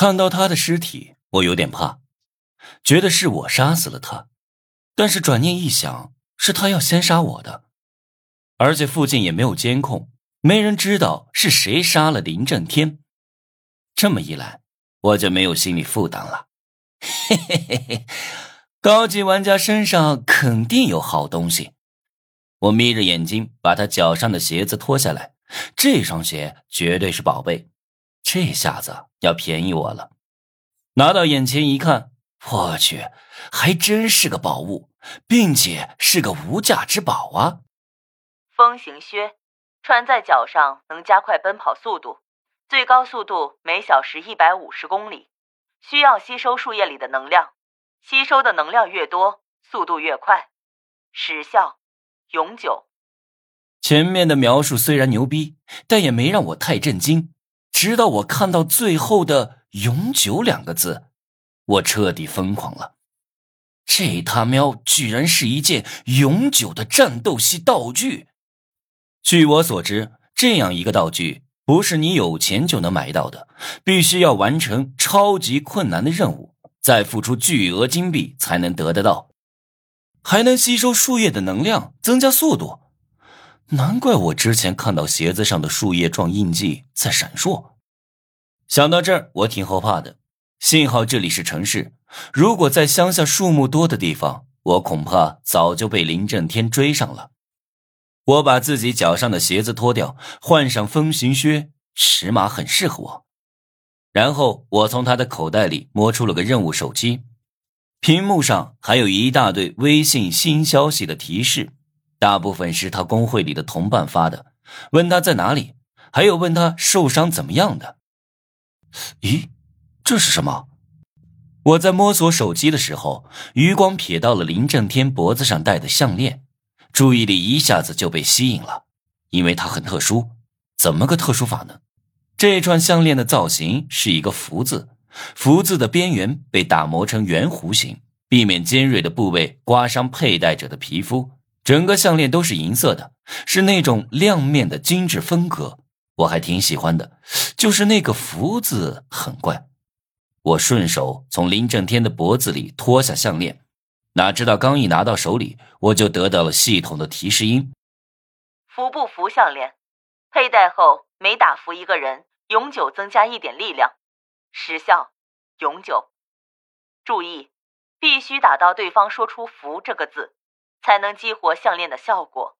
看到他的尸体，我有点怕，觉得是我杀死了他。但是转念一想，是他要先杀我的，而且附近也没有监控，没人知道是谁杀了林正天。这么一来，我就没有心理负担了。嘿嘿嘿嘿，高级玩家身上肯定有好东西。我眯着眼睛，把他脚上的鞋子脱下来，这双鞋绝对是宝贝。这下子要便宜我了。拿到眼前一看，我去，还真是个宝物，并且是个无价之宝啊！风行靴，穿在脚上能加快奔跑速度，最高速度每小时一百五十公里，需要吸收树叶里的能量，吸收的能量越多，速度越快。时效。永久。前面的描述虽然牛逼，但也没让我太震惊。直到我看到最后的“永久”两个字，我彻底疯狂了。这他喵居然是一件永久的战斗系道具！据我所知，这样一个道具不是你有钱就能买到的，必须要完成超级困难的任务，再付出巨额金币才能得得到。还能吸收树叶的能量，增加速度。难怪我之前看到鞋子上的树叶状印记在闪烁。想到这儿，我挺后怕的。幸好这里是城市，如果在乡下树木多的地方，我恐怕早就被林震天追上了。我把自己脚上的鞋子脱掉，换上风行靴，尺码很适合我。然后我从他的口袋里摸出了个任务手机。屏幕上还有一大堆微信新消息的提示，大部分是他工会里的同伴发的，问他在哪里，还有问他受伤怎么样的。咦，这是什么？我在摸索手机的时候，余光瞥到了林正天脖子上戴的项链，注意力一下子就被吸引了，因为它很特殊。怎么个特殊法呢？这串项链的造型是一个福字。福字的边缘被打磨成圆弧形，避免尖锐的部位刮伤佩戴者的皮肤。整个项链都是银色的，是那种亮面的精致风格，我还挺喜欢的。就是那个福字很怪。我顺手从林正天的脖子里脱下项链，哪知道刚一拿到手里，我就得到了系统的提示音：福不福项链？佩戴后每打服一个人，永久增加一点力量。时效，永久。注意，必须打到对方说出“福”这个字，才能激活项链的效果。